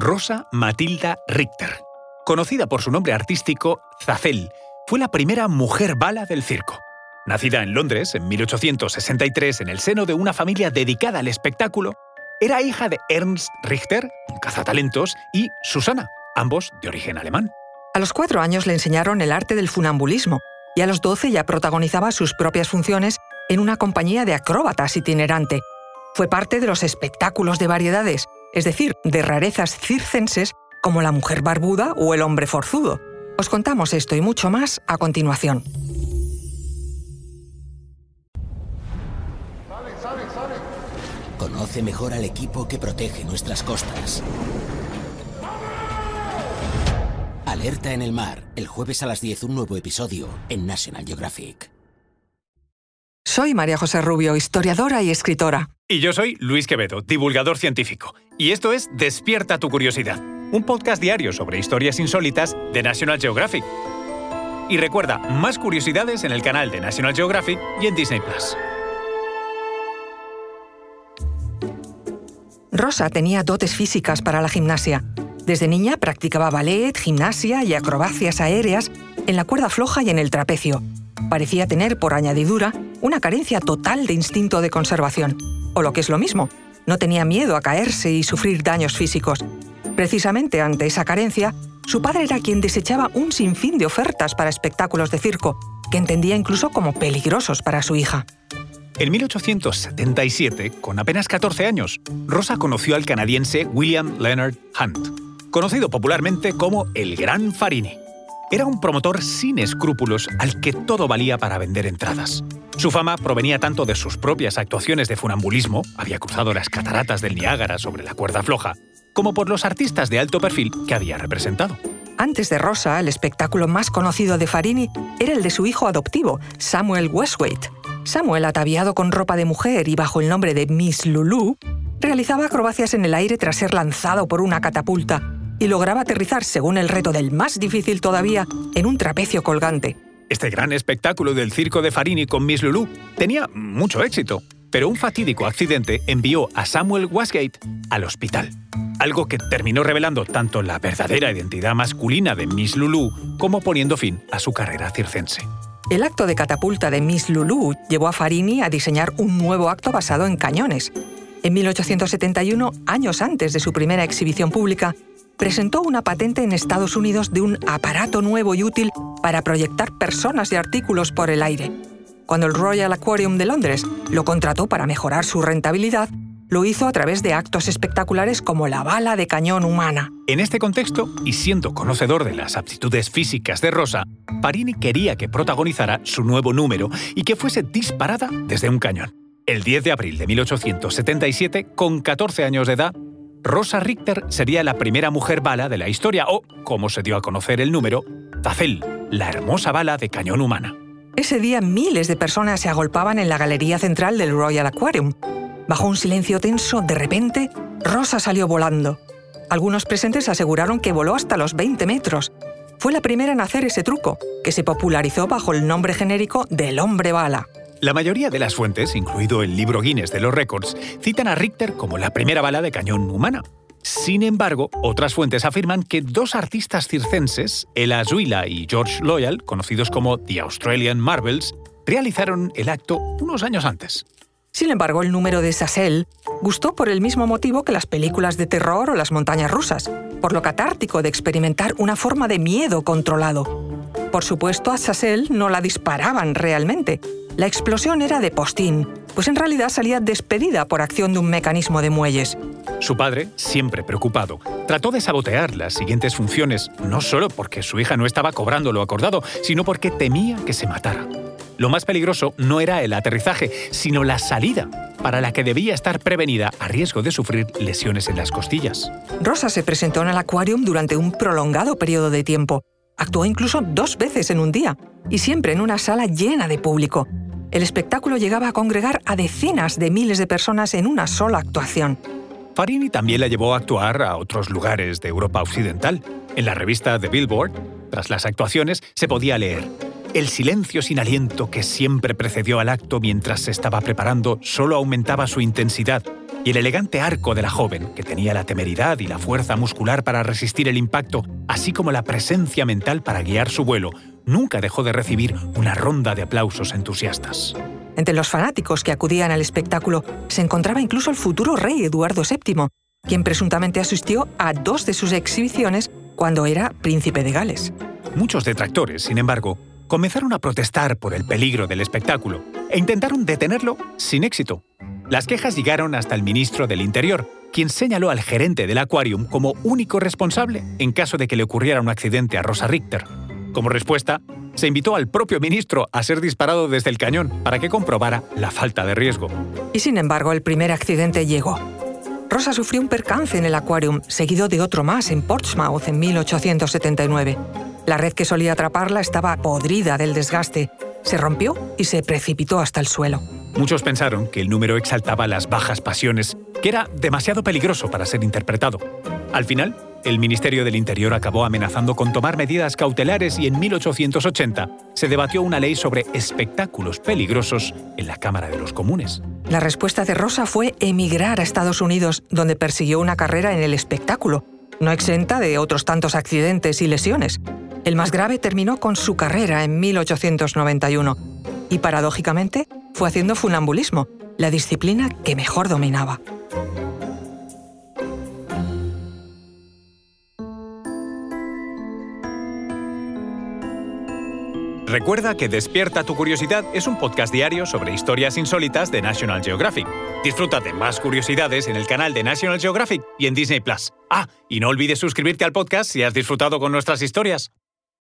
Rosa Matilda Richter. Conocida por su nombre artístico Zafel, fue la primera mujer bala del circo. Nacida en Londres en 1863 en el seno de una familia dedicada al espectáculo, era hija de Ernst Richter, un cazatalentos, y Susana, ambos de origen alemán. A los cuatro años le enseñaron el arte del funambulismo y a los doce ya protagonizaba sus propias funciones en una compañía de acróbatas itinerante. Fue parte de los espectáculos de variedades, es decir, de rarezas circenses como la mujer barbuda o el hombre forzudo. Os contamos esto y mucho más a continuación. Conoce mejor al equipo que protege nuestras costas. Alerta en el mar, el jueves a las 10 un nuevo episodio en National Geographic. Soy María José Rubio, historiadora y escritora. Y yo soy Luis Quevedo, divulgador científico. Y esto es Despierta tu curiosidad, un podcast diario sobre historias insólitas de National Geographic. Y recuerda, más curiosidades en el canal de National Geographic y en Disney Plus. Rosa tenía dotes físicas para la gimnasia. Desde niña practicaba ballet, gimnasia y acrobacias aéreas en la cuerda floja y en el trapecio. Parecía tener, por añadidura, una carencia total de instinto de conservación. O lo que es lo mismo, no tenía miedo a caerse y sufrir daños físicos. Precisamente ante esa carencia, su padre era quien desechaba un sinfín de ofertas para espectáculos de circo, que entendía incluso como peligrosos para su hija. En 1877, con apenas 14 años, Rosa conoció al canadiense William Leonard Hunt, conocido popularmente como el Gran Farini. Era un promotor sin escrúpulos al que todo valía para vender entradas. Su fama provenía tanto de sus propias actuaciones de funambulismo, había cruzado las cataratas del Niágara sobre la cuerda floja, como por los artistas de alto perfil que había representado. Antes de Rosa, el espectáculo más conocido de Farini era el de su hijo adoptivo, Samuel Westwaite. Samuel, ataviado con ropa de mujer y bajo el nombre de Miss Lulu, realizaba acrobacias en el aire tras ser lanzado por una catapulta y lograba aterrizar, según el reto del más difícil todavía, en un trapecio colgante. Este gran espectáculo del circo de Farini con Miss Lulu tenía mucho éxito, pero un fatídico accidente envió a Samuel Wasgate al hospital. Algo que terminó revelando tanto la verdadera identidad masculina de Miss Lulu como poniendo fin a su carrera circense. El acto de catapulta de Miss Lulu llevó a Farini a diseñar un nuevo acto basado en cañones. En 1871, años antes de su primera exhibición pública, presentó una patente en Estados Unidos de un aparato nuevo y útil para proyectar personas y artículos por el aire. Cuando el Royal Aquarium de Londres lo contrató para mejorar su rentabilidad, lo hizo a través de actos espectaculares como la bala de cañón humana. En este contexto, y siendo conocedor de las aptitudes físicas de Rosa, Parini quería que protagonizara su nuevo número y que fuese disparada desde un cañón. El 10 de abril de 1877, con 14 años de edad, Rosa Richter sería la primera mujer bala de la historia, o, como se dio a conocer el número, Tafel, la hermosa bala de cañón humana. Ese día miles de personas se agolpaban en la galería central del Royal Aquarium. Bajo un silencio tenso, de repente, Rosa salió volando. Algunos presentes aseguraron que voló hasta los 20 metros. Fue la primera en hacer ese truco, que se popularizó bajo el nombre genérico del hombre bala. La mayoría de las fuentes, incluido el libro Guinness de los récords, citan a Richter como la primera bala de cañón humana. Sin embargo, otras fuentes afirman que dos artistas circenses, Ella Zuila y George Loyal, conocidos como The Australian Marvels, realizaron el acto unos años antes. Sin embargo, el número de Sassel gustó por el mismo motivo que las películas de terror o las montañas rusas, por lo catártico de experimentar una forma de miedo controlado. Por supuesto, a Sassel no la disparaban realmente, la explosión era de postín, pues en realidad salía despedida por acción de un mecanismo de muelles. Su padre, siempre preocupado, trató de sabotear las siguientes funciones, no solo porque su hija no estaba cobrando lo acordado, sino porque temía que se matara. Lo más peligroso no era el aterrizaje, sino la salida, para la que debía estar prevenida a riesgo de sufrir lesiones en las costillas. Rosa se presentó en el Aquarium durante un prolongado periodo de tiempo. Actuó incluso dos veces en un día, y siempre en una sala llena de público, el espectáculo llegaba a congregar a decenas de miles de personas en una sola actuación. Farini también la llevó a actuar a otros lugares de Europa Occidental. En la revista The Billboard, tras las actuaciones, se podía leer el silencio sin aliento que siempre precedió al acto mientras se estaba preparando solo aumentaba su intensidad, y el elegante arco de la joven, que tenía la temeridad y la fuerza muscular para resistir el impacto, así como la presencia mental para guiar su vuelo, nunca dejó de recibir una ronda de aplausos entusiastas. Entre los fanáticos que acudían al espectáculo se encontraba incluso el futuro rey Eduardo VII, quien presuntamente asistió a dos de sus exhibiciones cuando era príncipe de Gales. Muchos detractores, sin embargo, comenzaron a protestar por el peligro del espectáculo e intentaron detenerlo sin éxito. Las quejas llegaron hasta el ministro del Interior, quien señaló al gerente del Aquarium como único responsable en caso de que le ocurriera un accidente a Rosa Richter. Como respuesta, se invitó al propio ministro a ser disparado desde el cañón para que comprobara la falta de riesgo. Y sin embargo, el primer accidente llegó. Rosa sufrió un percance en el Aquarium, seguido de otro más en Portsmouth en 1879. La red que solía atraparla estaba podrida del desgaste. Se rompió y se precipitó hasta el suelo. Muchos pensaron que el número exaltaba las bajas pasiones, que era demasiado peligroso para ser interpretado. Al final, el Ministerio del Interior acabó amenazando con tomar medidas cautelares y en 1880 se debatió una ley sobre espectáculos peligrosos en la Cámara de los Comunes. La respuesta de Rosa fue emigrar a Estados Unidos, donde persiguió una carrera en el espectáculo, no exenta de otros tantos accidentes y lesiones. El más grave terminó con su carrera en 1891 y, paradójicamente, fue haciendo funambulismo, la disciplina que mejor dominaba. Recuerda que Despierta tu Curiosidad es un podcast diario sobre historias insólitas de National Geographic. Disfruta de más curiosidades en el canal de National Geographic y en Disney Plus. Ah, y no olvides suscribirte al podcast si has disfrutado con nuestras historias.